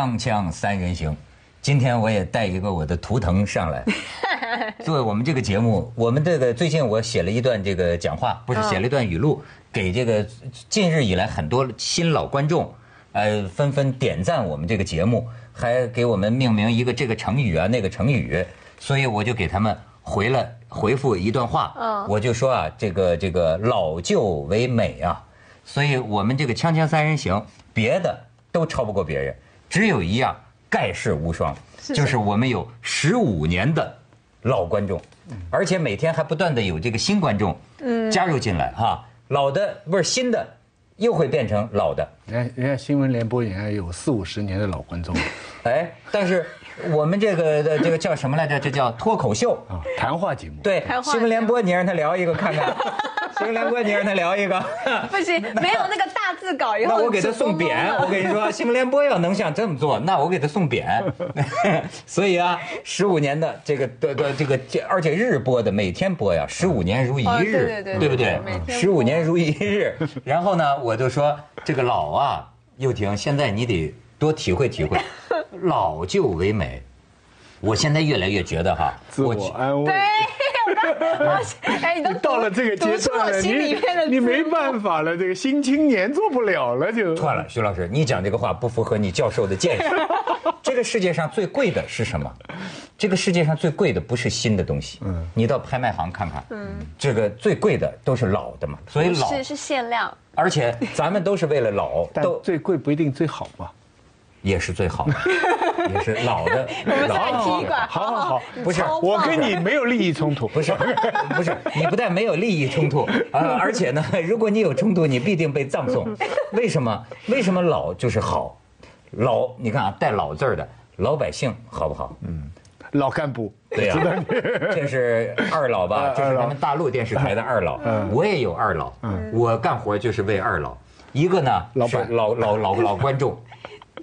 锵锵三人行，今天我也带一个我的图腾上来。作为我们这个节目，我们这个最近我写了一段这个讲话，不是写了一段语录，给这个近日以来很多新老观众，呃，纷纷点赞我们这个节目，还给我们命名一个这个成语啊那个成语，所以我就给他们回了回复一段话，嗯。我就说啊，这个这个老旧为美啊，所以我们这个锵锵三人行，别的都超不过别人，只有一样盖世无双，就是我们有十五年的老观众，而且每天还不断的有这个新观众加入进来哈，老的不是新的，又会变成老的，人家人家新闻联播也有四五十年的老观众哎，但是我们这个的这个叫什么来着？这叫脱口秀。啊，谈话节目。对新闻联播，你让他聊一个看看。新闻联播，你让他聊一个。不行，没有那个大字稿以后，那我给他送匾，我跟你说，新闻联播要能像这么做，那我给他送匾。所以啊，十五年的这个的的这个，而且日播的，每天播呀，十五年如一哦日，对对对不对十五年如一日。然后呢，我就说这个老啊，又婷，现在你得多体会体会，老旧为美。我现在越来越觉得哈，自我安慰对。我哎，你都到了这个阶段了，你你没。办法了，这个新青年做不了了就。错了，徐老师，你讲这个话不符合你教授的见识。这个世界上最贵的是什么？这个世界上最贵的不是新的东西，嗯，你到拍卖行看看，嗯，这个最贵的都是老的嘛，所以老，是是限量，而且咱们都是为了老，但最贵不一定最好嘛。也是最好的，也是老的，我们在老踢馆，好好好不是我跟你没有利益冲突，不是，不是，你不但没有利益冲突，呃，而且呢，如果你有冲突，你必定被葬送。为什么？为什么老就是好？老，你看啊，带老字儿的老百姓好不好？嗯老干部。对呀、这是二老吧？啊这是咱们大陆电视台的二老。我也有二老，我干活就是为二老。一个呢老老老老老观众，对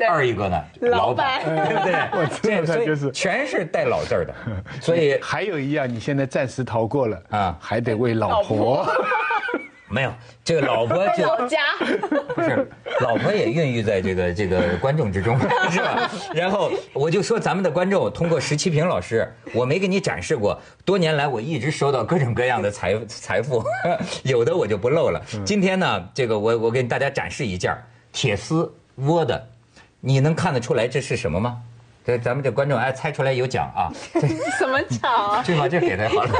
二一个呢老老板，板对不对？这所以就是全是带老字儿的，所以还有一样，你现在暂时逃过了啊啊，还得为老婆。没有这个老婆就老家，不是，老婆也孕育在这个这个观众之中，是吧？然后我就说咱们的观众通过石七平老师，我没给你展示过，多年来我一直收到各种各样的财财富，有的我就不漏了。今天呢，这个我我给大家展示一件儿铁丝窝的，你能看得出来这是什么吗？这咱们这观众哎猜出来有奖啊，什么草？这把这给他好了。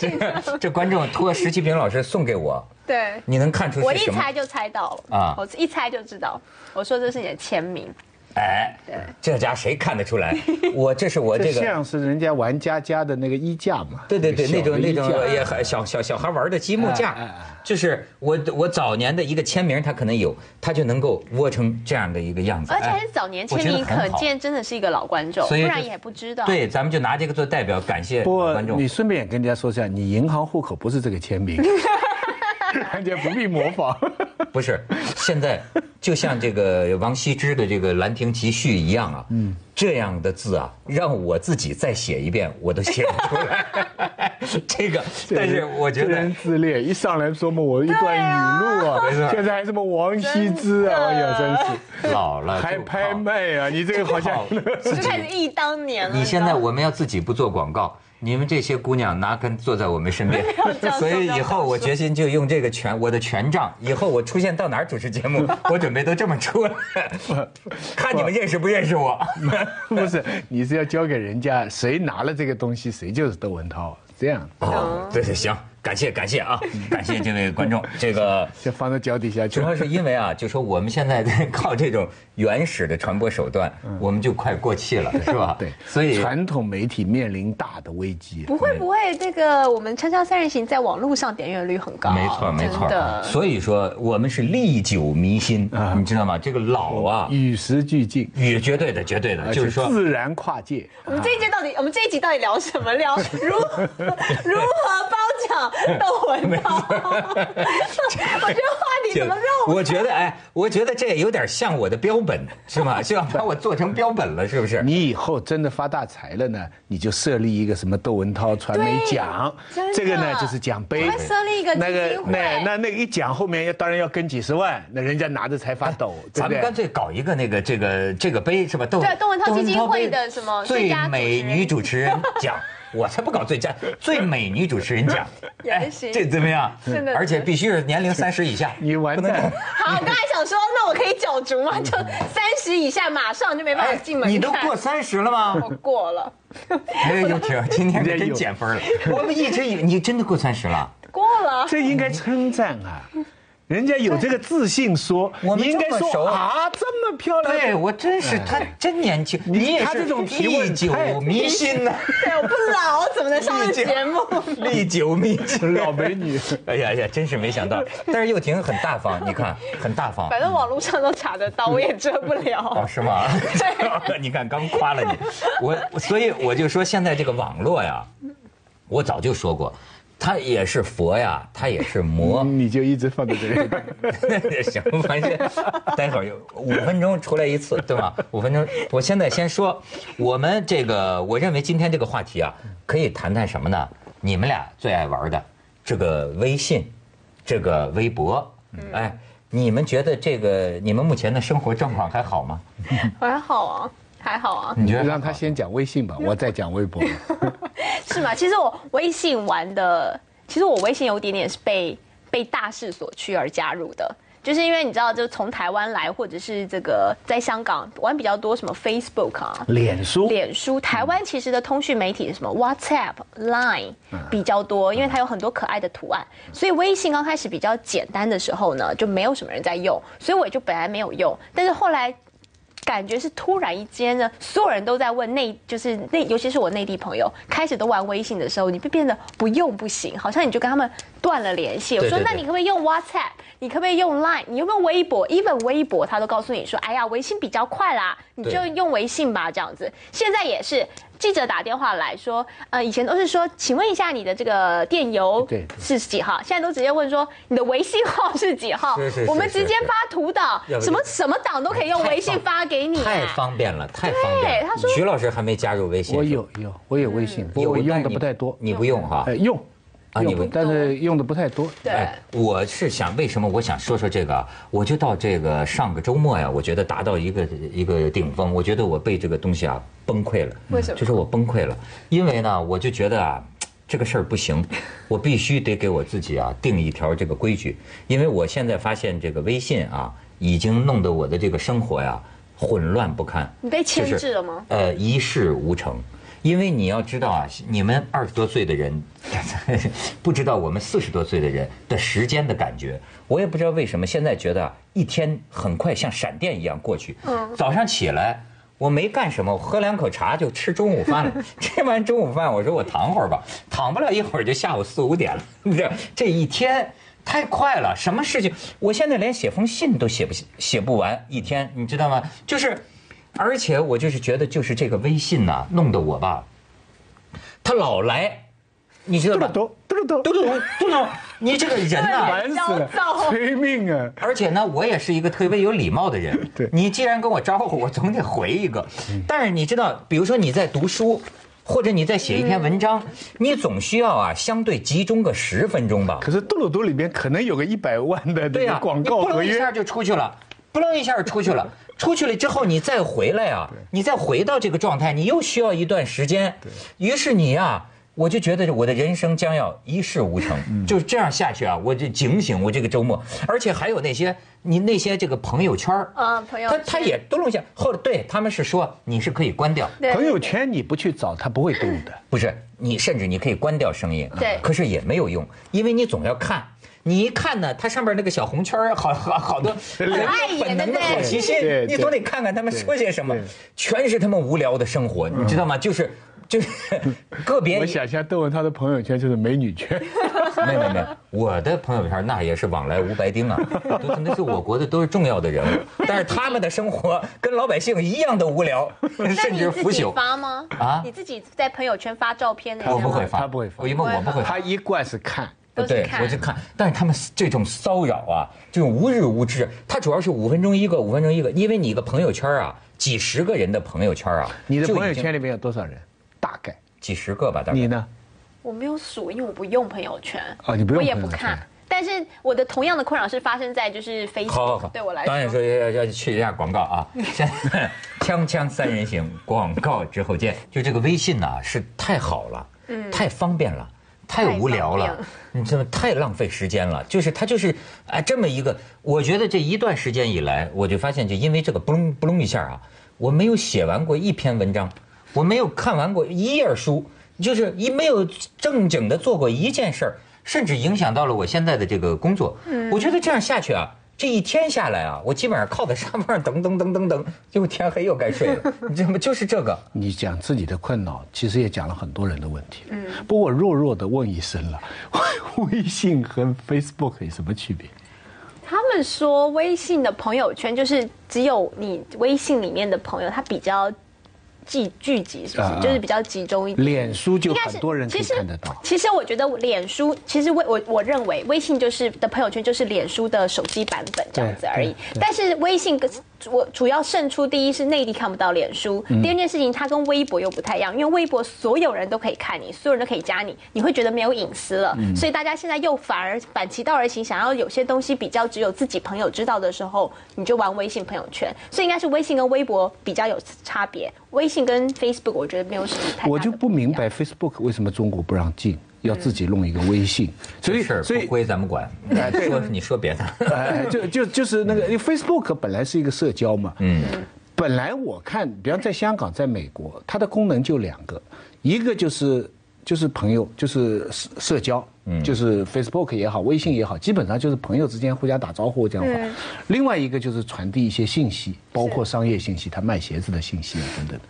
这这观众托石其平老师送给我，对，你能看出我是什么？一猜就猜到了啊我一猜就知道。我说这是你的签名，哎对，这家谁看得出来？我这是我这这个，像是人家玩家家的那个衣架嘛。对对对，那种那种也小小小孩玩的积木架就是我我早年的一个签名，他可能有，他就能够窝成这样的一个样子，而且还哎是早年签名，可见真的是一个老观众，不然也不知道。对，咱们就拿这个做代表，感谢观众你。顺便也跟人家说一下，你银行户口不是这个签名，人家不必模仿。不是，现在就像这个王羲之的这个《兰亭集序》一样啊，嗯，这样的字啊，让我自己再写一遍，我都写不出来。这个，但是我觉得自恋，一上来说嘛，我一段语录啊，现在还什么王羲之啊，哎呀，真是 老了还拍卖啊，你这个好像好就开始忆当年了。你现在我们要自己不做广告，你们这些姑娘拿根坐在我们身边所以以后我决心就用这个权我的权杖，以后我出现到哪儿主持节目，我准备都这么出来，看你们认识不认识我。不是，你是要交给人家，谁拿了这个东西，谁就是窦文涛，这样。哦，对对，行，感谢感谢啊，感谢这位观众，这个。就放到脚底下去主。要是因为啊，就说我们现在在靠这种原始的传播手段，我们就快过气了，是吧？对，所以传统媒体面临大的危机。不会不会，这个我们《锵锵三人行》在网络上点阅率很高，没错没错。所以说我们是历久弥新，啊你知道吗？这个老啊，与时俱进，与绝对的，绝对的，就是说，自然跨界。我们这一届到底，我们这一集到底聊什么？聊如何 如何包场 窦文涛。我觉得话题怎么绕？我觉得哎，我觉得这也有点像我的标本，是吗？就要把我做成标本了，是不是？你以后真的发大财了呢，你就设立一个什么窦文涛传媒奖，这个呢就是奖杯。设立一个那个那那那个一奖后面要当然要跟几十万，那人家拿着才发抖。咱们干脆搞一个那个这个这个杯是吧？窦对窦文涛基金会的什么最美女主持人奖。我才不搞最佳最美女主持人奖，哎，这怎么样？而且必须是年龄三十以下。你完蛋！好，我刚才想说，那我可以角逐吗？就三十以下，马上就没办法进门。你都过三十了吗？我过了。哎呦，天今天可真减分了。我们一直以为你真的过三十了。过了。这应该称赞啊。人家有这个自信说，我们应该说啊，这么漂亮，对我真是他真年轻，你也是历久弥新呢。对，我不老，怎么能上节目？历久弥新，老美女。哎呀呀，真是没想到。但是又婷很大方，你看很大方。反正网络上都查得到，我也遮不了。哦，是吗？对。你看刚夸了你，我所以我就说现在这个网络呀，我早就说过。他也是佛呀，他也是魔。你就一直放在这里。行，反正待会儿有五分钟出来一次，对吧？五分钟。我现在先说，我们这个，我认为今天这个话题啊，可以谈谈什么呢？你们俩最爱玩的这个微信，这个微博。哎，你们觉得这个你们目前的生活状况还好吗？还好啊。还好啊，你觉得让他先讲微信吧，我再讲微博。是吗？其实我微信玩的，其实我微信有点点是被被大势所趋而加入的，就是因为你知道，就从台湾来，或者是这个在香港玩比较多，什么 Facebook 啊、脸书、脸书，台湾其实的通讯媒体什么？WhatsApp、Line 比较多，因为它有很多可爱的图案，所以微信刚开始比较简单的时候呢，就没有什么人在用，所以我也就本来没有用，但是后来。感觉是突然一间呢，所有人都在问内，就是内，尤其是我内地朋友，开始都玩微信的时候，你就变得不用不行，好像你就跟他们断了联系。我说，那你可不可以用 WhatsApp？你可不可以用 Line？你有没有微博？even 微博，他都告诉你说，哎呀，微信比较快啦，你就用微信吧，这样子。现在也是。记者打电话来说，呃，以前都是说，请问一下你的这个电邮是几号？现在都直接问说你的微信号是几号？我们直接发图档，什么什么档都可以用微信发给你。太方便了，太方便。他说徐老师还没加入微信。我有有，我有微信，我用的不太多。你不用哈？用。啊，你们但是用的不太多。对，我是想为什么我想说说这个？我就到这个上个周末呀，我觉得达到一个一个顶峰，我觉得我被这个东西啊崩溃了。为什么？就是我崩溃了，因为呢，我就觉得啊，这个事儿不行，我必须得给我自己啊定一条这个规矩，因为我现在发现这个微信啊，已经弄得我的这个生活呀混乱不堪。你被牵制了吗？呃，一事无成。因为你要知道啊，你们二十多岁的人 不知道我们四十多岁的人的时间的感觉。我也不知道为什么现在觉得一天很快像闪电一样过去。嗯。早上起来我没干什么，我喝两口茶就吃中午饭了。吃完中午饭，我说我躺会儿吧，躺不了一会儿就下午四五点了。这 这一天太快了，什么事情？我现在连写封信都写不写不完一天，你知道吗？就是。而且我就是觉得，就是这个微信呢，弄得我吧，他老来，你知道吧？嘟嘟嘟嘟嘟嘟嘟，你这个人呐，烦死了，催命啊！而且呢，我也是一个特别有礼貌的人。对，你既然跟我招呼，我总得回一个。但是你知道，比如说你在读书，或者你在写一篇文章，你总需要啊，相对集中个十分钟吧。可是嘟噜嘟里面可能有个一百万的这个广告合约，一下就出去了，不楞一下就出去了。出去了之后，你再回来啊，你再回到这个状态，你又需要一段时间。于是你啊，我就觉得我的人生将要一事无成，就是这样下去啊，我就警醒我这个周末。而且还有那些你那些这个朋友圈啊，朋友，他他也嘟噜一下，后来对他们是说你是可以关掉。朋友圈，你不去找他不会动的。不是，你甚至你可以关掉声音，对，可是也没有用，因为你总要看。你一看呢，它上面那个小红圈好好好多 人本能的好奇心，你总得看看他们说些什么，全是他们无聊的生活，你知道吗？就是就是 个别我想象窦文涛的朋友圈就是美女圈，没有没有没，我的朋友圈那也是往来无白丁啊，都是那是我国的都是重要的人物，但是他们的生活跟老百姓一样的无聊，甚至腐朽。发吗？啊你自己在朋友圈发照片那些我不会发，他不会发我因为我不会发他。一贯是看。对，都是看我就看，但是他们这种骚扰啊，这种无日无之，他主要是五分钟一个，五分钟一个，因为你一个朋友圈啊，几十个人的朋友圈啊，你的朋友圈里面有多少人？大概几十个吧，大概。你呢？我没有数，因为我不用朋友圈。哦你不用我也朋友圈不看。但是我的同样的困扰是发生在就是 Facebook，好好好，对我来当然说要要去一下广告啊。现在锵锵三人行，广告之后见。就这个微信呐、是太好了，嗯，太方便了。太无聊了你这么太浪费时间了。就是它就是哎这么一个，我觉得这一段时间以来，我就发现，就因为这个不隆不隆一下啊，我没有写完过一篇文章，我没有看完过一页书，就是一没有正经的做过一件事儿，甚至影响到了我现在的这个工作。我觉得这样下去啊。这一天下来啊，我基本上靠在沙发上等等等等等，结果天黑又该睡了。你知道吗？就是这个。你讲自己的困扰，其实也讲了很多人的问题。嗯，不过我弱弱的问一声了，微信和 Facebook 有什么区别？他们说微信的朋友圈就是只有你微信里面的朋友，他比较聚聚集，是不是？啊就是比较集中一点。脸书就很多人可以其实看得到。其实我觉得脸书，其实微我我认为微信就是的朋友圈就是脸书的手机版本这样子而已但是微信跟我主要胜出，第一是内地看不到脸书，嗯第二件事情它跟微博又不太一样，因为微博所有人都可以看你，所有人都可以加你，你会觉得没有隐私了。嗯所以大家现在又反而反其道而行，想要有些东西比较只有自己朋友知道的时候，你就玩微信朋友圈。所以应该是微信跟微博比较有差别，微信跟 Facebook 我觉得没有什么太大的我就不明白 Facebook 为什么中国不让进，要自己弄一个微信。所以事儿所以不归咱们管。哎 对说你说别的。哎，就就就是那个因为 Facebook 本来是一个社交嘛，嗯，本来我看，比方在香港、在美国，它的功能就两个，一个就是就是朋友，就是社社交，嗯，就是 Facebook 也好，微信也好，基本上就是朋友之间互相打招呼这样话。另外一个就是传递一些信息，包括商业信息，他卖鞋子的信息啊等等。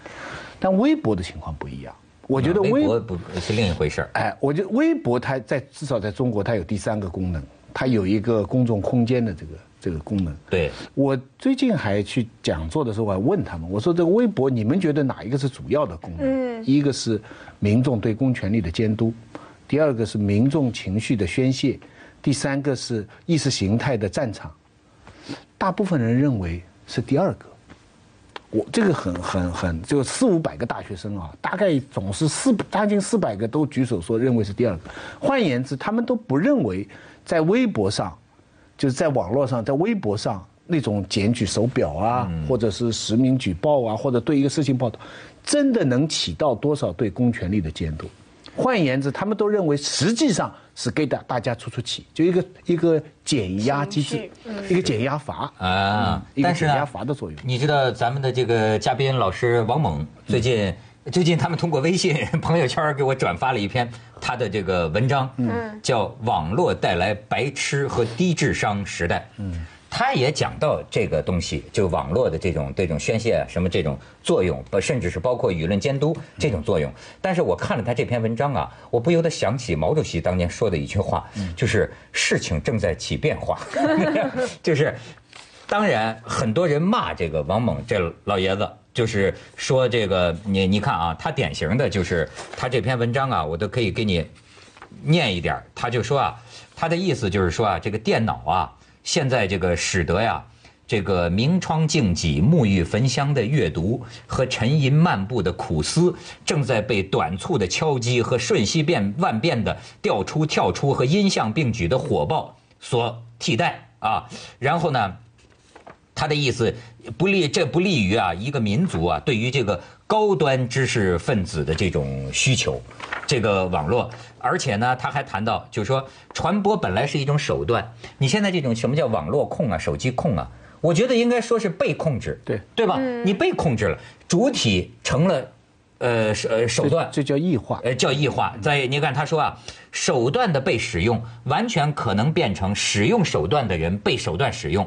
但微博的情况不一样，我觉得微微博不是另一回事儿。哎，我觉得微博它在至少在中国，它有第三个功能，它有一个公众空间的这个这个功能。对，我最近还去讲座的时候，我还问他们，我说这个微博你们觉得哪一个是主要的功能？嗯，一个是民众对公权力的监督，第二个是民众情绪的宣泄，第三个是意识形态的战场。大部分人认为是第二个。我这个很很很，就四五百个大学生啊，大概总是四将近四百个都举手说认为是第二个。换言之，他们都不认为在微博上，就是在网络上，在微博上那种检举手表啊，或者是实名举报啊，或者对一个事情报道，真的能起到多少对公权力的监督？换言之，他们都认为实际上是给大大家出出气，就一个一个减压机制，一个减压阀啊，一个但是减压呢，阀的作用。你知道咱们的这个嘉宾老师王猛最近、最近他们通过微信 朋友圈给我转发了一篇他的这个文章，嗯，叫《网络带来白痴和低智商时代》，嗯。他也讲到这个东西，就网络的这种这种宣泄什么这种作用，不甚至是包括舆论监督这种作用。但是我看了他这篇文章啊，我不由得想起毛主席当年说的一句话，就是事情正在起变化，就是当然，很多人骂这个王猛这老爷子，就是说这个你你看啊，他典型的就是他这篇文章啊，我都可以给你念一点他就说啊，他的意思就是说啊，这个电脑啊，现在这个使得呀。这个明窗净几、沐浴焚香的阅读和沉吟漫步的苦思，正在被短促的敲击和瞬息变万变的调出、跳出和音像并举的火爆所替代啊。然后呢，他的意思不利，这不利于啊一个民族啊对于这个高端知识分子的这种需求，这个网络，而且呢，他还谈到，就是说传播本来是一种手段，你现在这种什么叫网络控啊、手机控啊，我觉得应该说是被控制，对对吧？你被控制了，主体成了呃手呃手段，这叫异化。呃，叫异化。在你看他说啊，手段的被使用，完全可能变成使用手段的人被手段使用，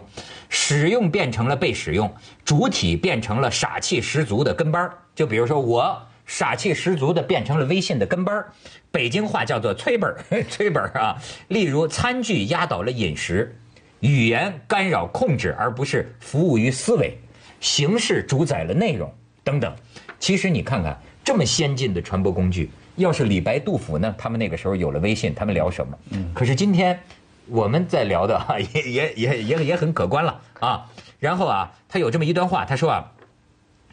使用变成了被使用，主体变成了傻气十足的跟班儿就比如说我傻气十足的变成了微信的跟班儿。北京话叫做催本儿，催本儿啊。例如，餐具压倒了饮食，语言干扰控制而不是服务于思维，形式主宰了内容等等。其实你看看这么先进的传播工具，要是李白、杜甫呢，他们那个时候有了微信，他们聊什么？嗯。可是今天我们在聊的 哈，也也也也也很可观了啊。然后啊，他有这么一段话，他说啊。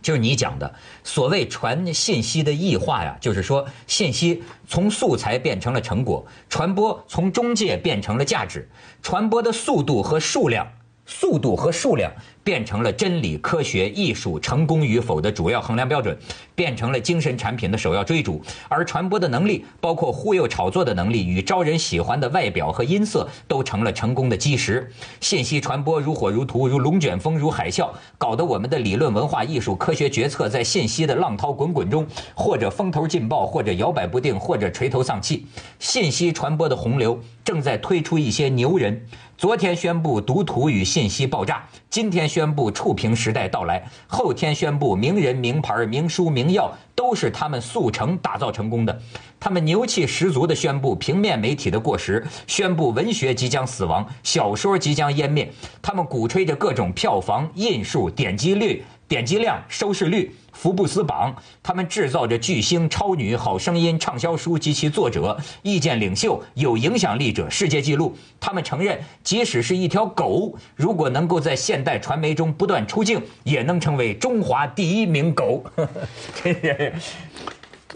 就是你讲的所谓传信息的异化呀，就是说信息从素材变成了成果，传播从中介变成了价值，传播的速度和数量，速度和数量。变成了真理、科学、艺术成功与否的主要衡量标准，变成了精神产品的首要追逐。而传播的能力，包括忽悠炒作的能力与招人喜欢的外表和音色，都成了成功的基石。信息传播如火如荼，如龙卷风，如海啸，搞得我们的理论、文化艺术、科学决策在信息的浪涛滚滚中，或者风头劲爆，或者摇摆不定，或者垂头丧气。信息传播的洪流正在推出一些牛人。昨天宣布读图与信息爆炸，今天宣布触屏时代到来，后天宣布名人名牌名书名药都是他们速成打造成功的。他们牛气十足地宣布平面媒体的过时，宣布文学即将死亡，小说即将湮灭。他们鼓吹着各种票房、印数、点击率。点击量、收视率、福布斯榜，他们制造着巨星、超女、好声音、畅销书及其作者、意见领袖、有影响力者、世界纪录。他们承认，即使是一条狗，如果能够在现代传媒中不断出镜，也能成为中华第一名狗。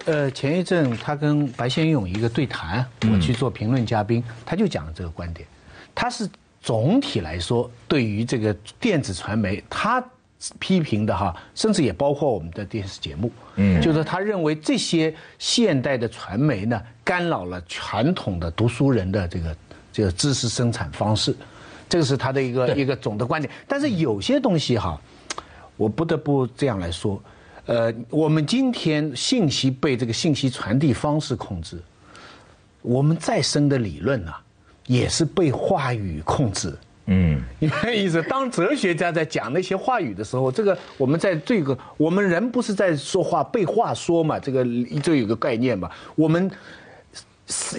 呃，前一阵他跟白先勇一个对谈，我去做评论嘉宾，他就讲了这个观点。他是总体来说，对于这个电子传媒，他。批评的哈，甚至也包括我们的电视节目，嗯，就是他认为这些现代的传媒呢，干扰了传统的读书人的这个这个知识生产方式，这个是他的一个一个总的观点。但是有些东西哈，我不得不这样来说，呃，我们今天信息被这个信息传递方式控制，我们再深的理论呢，也是被话语控制。嗯，你的意思，当哲学家在讲那些话语的时候，这个我们在这个我们人不是在说话被话说嘛？这个就有个概念嘛。我们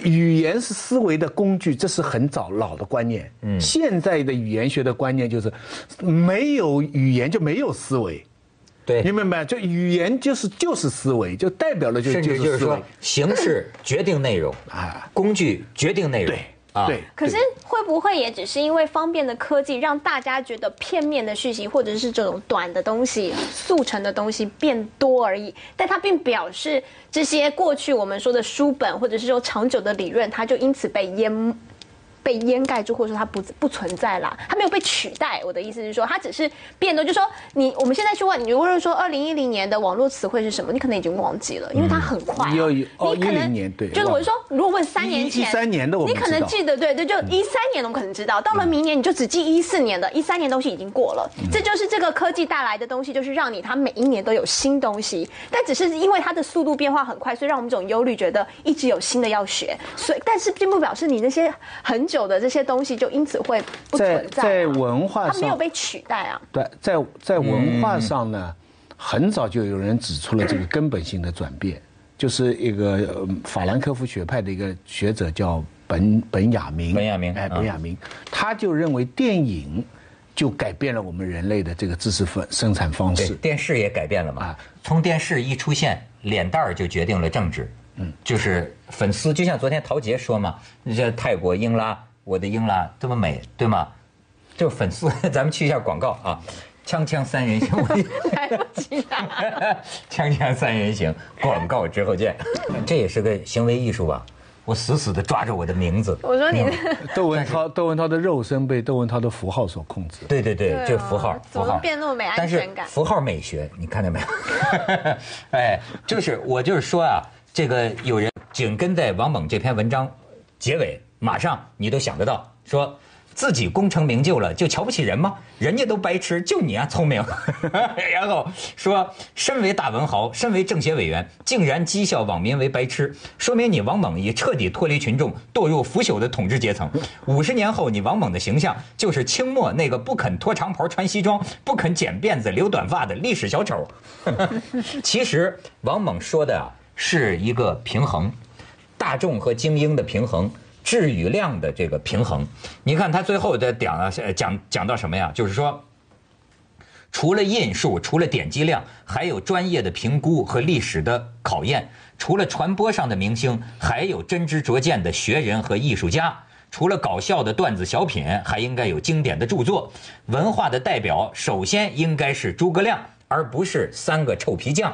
语言是思维的工具，这是很早老的观念。嗯，现在的语言学的观念就是没有语言就没有思维。对，你明白没？就语言就是就是思维，就代表了就就是说形式决定内容啊，工具决定内容。对。对，可是会不会也只是因为方便的科技，让大家觉得片面的讯息或者是这种短的东西、速成的东西变多而已？但它并表示这些过去我们说的书本，或者是说长久的理论，它就因此被淹。被掩盖住，或者说它不不存在啦，它没有被取代。我的意思是说，它只是变动，就说你我们现在去问你，如果说二零一零年的网络词汇是什么，你可能已经忘记了，因为它很快。你有哦，一零年对，就是我是说，如果问三年前，一三年的我你可能记得对对，就一三年的我可能知道，到了明年你就只记一四年的，一三年东西已经过了。这就是这个科技带来的东西，就是让你它每一年都有新东西，但只是因为它的速度变化很快，所以让我们这种忧虑，觉得一直有新的要学。所以，但是并不表示你那些很。久的这些东西就因此会不存在，在文化上，它没有被取代啊。对，在在文化上呢，很早就有人指出了这个根本性的转变，就是一个法兰克福学派的一个学者叫本本雅明。本雅明，哎，本雅明，他就认为电影就改变了我们人类的这个知识分生产方式。电视也改变了嘛？从电视一出现，脸蛋儿就决定了政治。嗯，就是粉丝，就像昨天陶杰说嘛，你像泰国英拉，我的英拉这么美，对吗？就是粉丝，咱们去一下广告啊，锵锵三人行，来不及了，锵锵三人行，广告之后见，这也是个行为艺术吧？我死死的抓着我的名字。我说你，窦文涛，窦文涛的肉身被窦文涛的符号所控制。对对对，就符号，符号变那么没安全感。符号美学，你看见没有？哎，就是我就是说啊。这个有人紧跟在王猛这篇文章结尾，马上你都想得到，说自己功成名就了就瞧不起人吗？人家都白痴，就你啊聪明。然后说，身为大文豪，身为政协委员，竟然讥笑网民为白痴，说明你王猛已彻底脱离群众，堕入腐朽的统治阶层。五十年后，你王猛的形象就是清末那个不肯脱长袍穿西装、不肯剪辫子留短发的历史小丑。其实王猛说的啊是一个平衡，大众和精英的平衡。质与量的这个平衡，你看他最后的讲，讲讲到什么呀？就是说，除了印数，除了点击量，还有专业的评估和历史的考验；除了传播上的明星，还有真知灼见的学人和艺术家；除了搞笑的段子小品，还应该有经典的著作。文化的代表，首先应该是诸葛亮，而不是三个臭皮匠。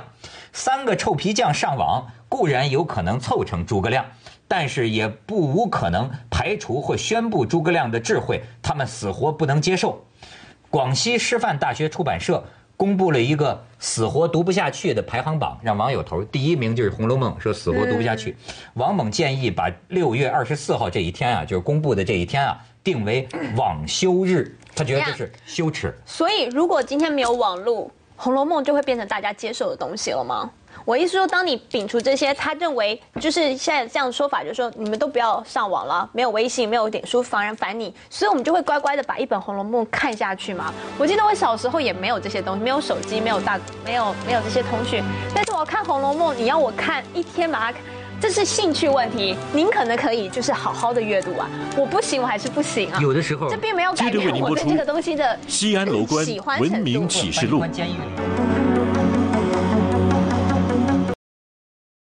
三个臭皮匠上网固然有可能凑成诸葛亮。但是也不无可能排除或宣布诸葛亮的智慧，他们死活不能接受。广西师范大学出版社公布了一个死活读不下去的排行榜，让网友投。第一名就是《红楼梦》，说死活读不下去。王猛建议把六月二十四号这一天啊，就是公布的这一天啊，定为网修日，他觉得这是羞耻。所以，如果今天没有网络，《红楼梦》就会变成大家接受的东西了吗？我意思说，当你摒除这些，他认为就是现在这样说法，就是说你们都不要上网了，没有微信，没有点书，防人烦你，所以我们就会乖乖的把一本《红楼梦》看下去嘛。我记得我小时候也没有这些东西，没有手机，没有大，没有没有这些通讯，但是我看《红楼梦》，你要我看一天把它，这是兴趣问题。您可能可以就是好好的阅读啊，我不行，我还是不行啊。有的时候这并没有改变我对这个东西的西安楼观喜欢文明启示录。监狱里。